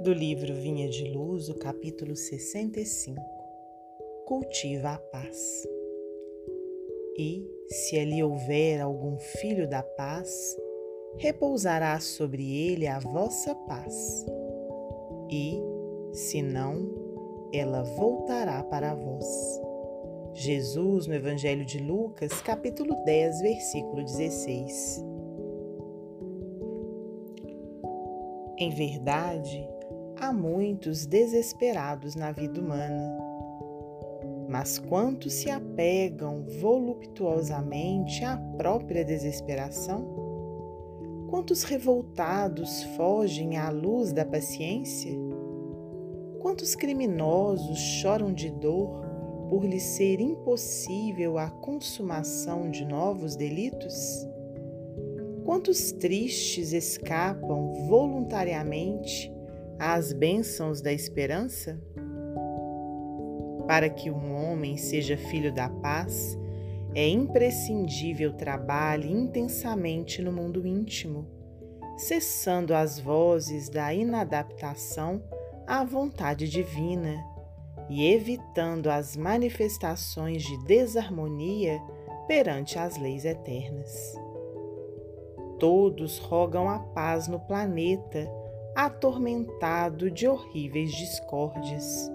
do livro Vinha de Luz, o capítulo 65 Cultiva a paz. E, se ali houver algum filho da paz, repousará sobre ele a vossa paz. E, se não, ela voltará para vós. Jesus, no Evangelho de Lucas, capítulo 10, versículo 16. Em verdade, há muitos desesperados na vida humana. Mas quantos se apegam voluptuosamente à própria desesperação? Quantos revoltados fogem à luz da paciência? Quantos criminosos choram de dor por lhe ser impossível a consumação de novos delitos? Quantos tristes escapam voluntariamente às bênçãos da esperança? Para que um homem seja filho da paz, é imprescindível trabalhe intensamente no mundo íntimo, cessando as vozes da inadaptação à vontade divina e evitando as manifestações de desarmonia perante as leis eternas. Todos rogam a paz no planeta, atormentado de horríveis discórdias,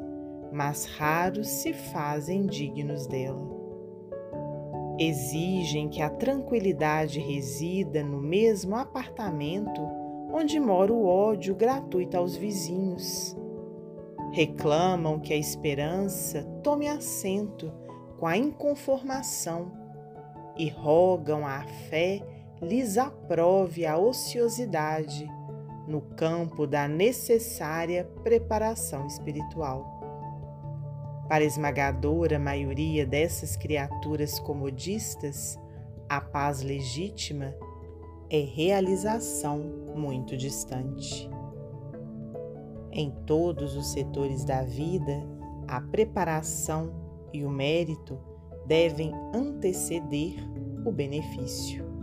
mas raros se fazem dignos dela. Exigem que a tranquilidade resida no mesmo apartamento onde mora o ódio gratuito aos vizinhos. Reclamam que a esperança tome assento com a inconformação e rogam à fé lhes aprove a ociosidade no campo da necessária preparação espiritual. Para a esmagadora maioria dessas criaturas comodistas, a paz legítima é realização muito distante. Em todos os setores da vida, a preparação e o mérito devem anteceder o benefício.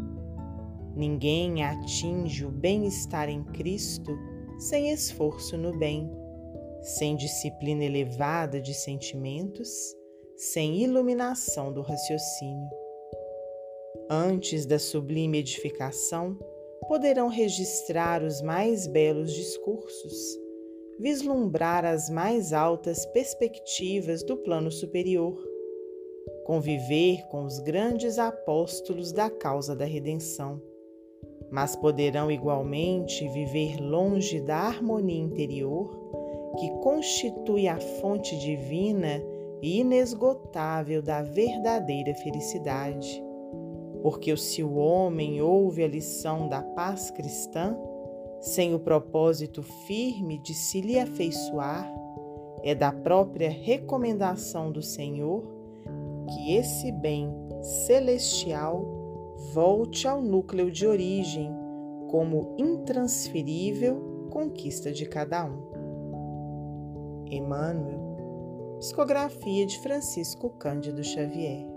Ninguém atinge o bem-estar em Cristo sem esforço no bem, sem disciplina elevada de sentimentos, sem iluminação do raciocínio. Antes da sublime edificação, poderão registrar os mais belos discursos, vislumbrar as mais altas perspectivas do plano superior, conviver com os grandes apóstolos da causa da redenção mas poderão igualmente viver longe da harmonia interior que constitui a fonte divina e inesgotável da verdadeira felicidade. Porque se o homem ouve a lição da paz cristã, sem o propósito firme de se lhe afeiçoar, é da própria recomendação do Senhor que esse bem celestial volte ao núcleo de origem como intransferível conquista de cada um. Emmanuel, psicografia de Francisco Cândido Xavier.